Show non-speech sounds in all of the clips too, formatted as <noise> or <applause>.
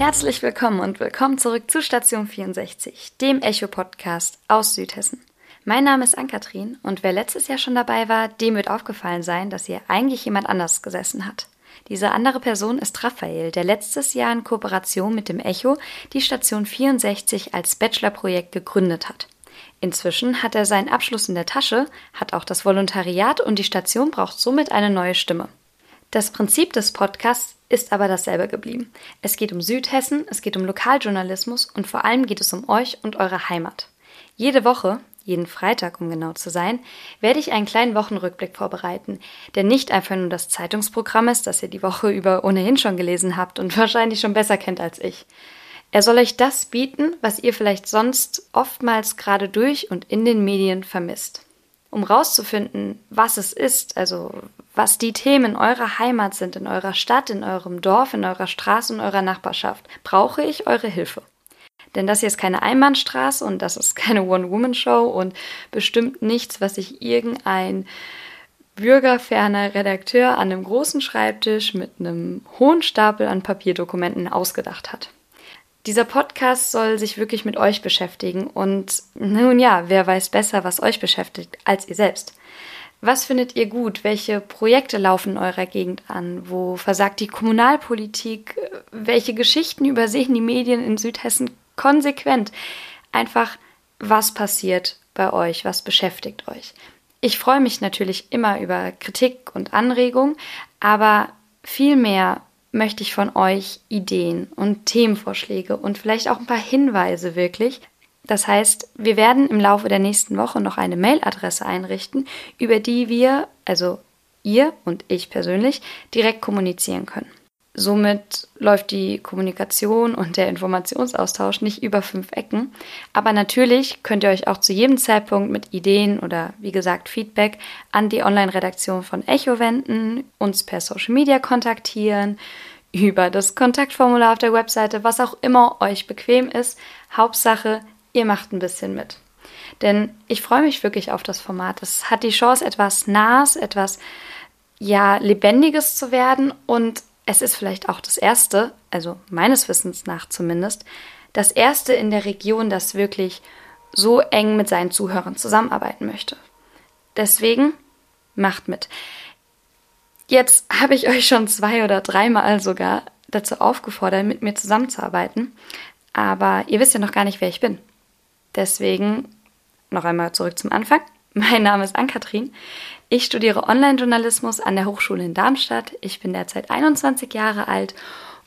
Herzlich willkommen und willkommen zurück zu Station 64, dem Echo-Podcast aus Südhessen. Mein Name ist Ann-Kathrin und wer letztes Jahr schon dabei war, dem wird aufgefallen sein, dass hier eigentlich jemand anders gesessen hat. Diese andere Person ist Raphael, der letztes Jahr in Kooperation mit dem Echo die Station 64 als Bachelorprojekt gegründet hat. Inzwischen hat er seinen Abschluss in der Tasche, hat auch das Volontariat und die Station braucht somit eine neue Stimme. Das Prinzip des Podcasts ist aber dasselbe geblieben. Es geht um Südhessen, es geht um Lokaljournalismus und vor allem geht es um euch und eure Heimat. Jede Woche, jeden Freitag, um genau zu sein, werde ich einen kleinen Wochenrückblick vorbereiten, der nicht einfach nur das Zeitungsprogramm ist, das ihr die Woche über ohnehin schon gelesen habt und <laughs> wahrscheinlich schon besser kennt als ich. Er soll euch das bieten, was ihr vielleicht sonst oftmals gerade durch und in den Medien vermisst. Um rauszufinden, was es ist, also was die Themen eurer Heimat sind, in eurer Stadt, in eurem Dorf, in eurer Straße und eurer Nachbarschaft, brauche ich eure Hilfe. Denn das hier ist keine Einbahnstraße und das ist keine One-Woman-Show und bestimmt nichts, was sich irgendein bürgerferner Redakteur an einem großen Schreibtisch mit einem hohen Stapel an Papierdokumenten ausgedacht hat. Dieser Podcast soll sich wirklich mit euch beschäftigen und nun ja, wer weiß besser, was euch beschäftigt, als ihr selbst. Was findet ihr gut? Welche Projekte laufen in eurer Gegend an? Wo versagt die Kommunalpolitik? Welche Geschichten übersehen die Medien in Südhessen konsequent? Einfach, was passiert bei euch? Was beschäftigt euch? Ich freue mich natürlich immer über Kritik und Anregung, aber vielmehr möchte ich von euch Ideen und Themenvorschläge und vielleicht auch ein paar Hinweise wirklich. Das heißt, wir werden im Laufe der nächsten Woche noch eine Mailadresse einrichten, über die wir, also ihr und ich persönlich, direkt kommunizieren können. Somit läuft die Kommunikation und der Informationsaustausch nicht über fünf Ecken. Aber natürlich könnt ihr euch auch zu jedem Zeitpunkt mit Ideen oder wie gesagt Feedback an die Online-Redaktion von Echo wenden, uns per Social Media kontaktieren, über das Kontaktformular auf der Webseite, was auch immer euch bequem ist. Hauptsache, ihr macht ein bisschen mit. Denn ich freue mich wirklich auf das Format. Es hat die Chance, etwas Nahes, etwas ja, Lebendiges zu werden und es ist vielleicht auch das erste, also meines Wissens nach zumindest, das erste in der Region, das wirklich so eng mit seinen Zuhörern zusammenarbeiten möchte. Deswegen macht mit. Jetzt habe ich euch schon zwei oder dreimal sogar dazu aufgefordert, mit mir zusammenzuarbeiten. Aber ihr wisst ja noch gar nicht, wer ich bin. Deswegen noch einmal zurück zum Anfang. Mein Name ist Ann-Kathrin. Ich studiere Online-Journalismus an der Hochschule in Darmstadt. Ich bin derzeit 21 Jahre alt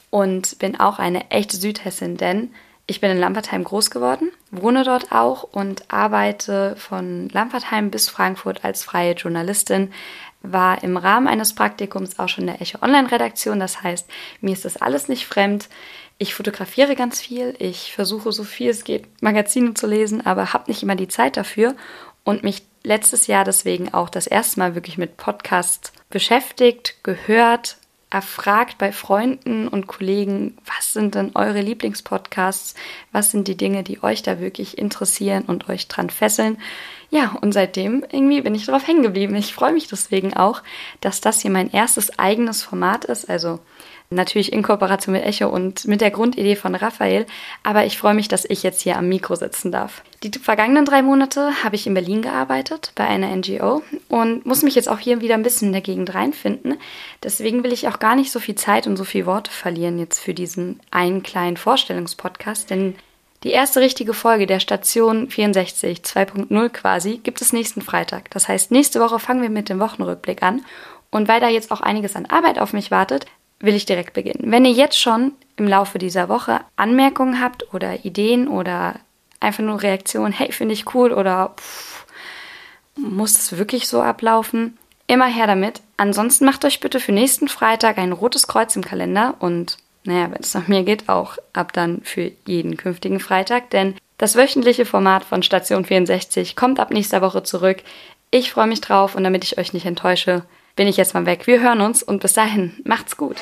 und bin auch eine echte Südhessin, denn ich bin in Lampertheim groß geworden, wohne dort auch und arbeite von Lampertheim bis Frankfurt als freie Journalistin, war im Rahmen eines Praktikums auch schon in der Echo Online-Redaktion. Das heißt, mir ist das alles nicht fremd. Ich fotografiere ganz viel. Ich versuche so viel es geht, Magazine zu lesen, aber habe nicht immer die Zeit dafür und mich letztes Jahr deswegen auch das erste Mal wirklich mit Podcasts beschäftigt, gehört, erfragt bei Freunden und Kollegen, was sind denn eure Lieblingspodcasts? Was sind die Dinge, die euch da wirklich interessieren und euch dran fesseln? Ja, und seitdem irgendwie bin ich drauf hängen geblieben. Ich freue mich deswegen auch, dass das hier mein erstes eigenes Format ist. Also Natürlich in Kooperation mit Echo und mit der Grundidee von Raphael. Aber ich freue mich, dass ich jetzt hier am Mikro sitzen darf. Die vergangenen drei Monate habe ich in Berlin gearbeitet bei einer NGO und muss mich jetzt auch hier wieder ein bisschen in der Gegend reinfinden. Deswegen will ich auch gar nicht so viel Zeit und so viel Worte verlieren jetzt für diesen einen kleinen Vorstellungspodcast, denn die erste richtige Folge der Station 64 2.0 quasi gibt es nächsten Freitag. Das heißt, nächste Woche fangen wir mit dem Wochenrückblick an. Und weil da jetzt auch einiges an Arbeit auf mich wartet, will ich direkt beginnen. Wenn ihr jetzt schon im Laufe dieser Woche Anmerkungen habt oder Ideen oder einfach nur Reaktionen, hey, finde ich cool oder pff, muss es wirklich so ablaufen? Immer her damit. Ansonsten macht euch bitte für nächsten Freitag ein rotes Kreuz im Kalender und naja, wenn es nach mir geht, auch ab dann für jeden künftigen Freitag, denn das wöchentliche Format von Station 64 kommt ab nächster Woche zurück. Ich freue mich drauf und damit ich euch nicht enttäusche, bin ich jetzt mal weg. Wir hören uns und bis dahin, macht's gut.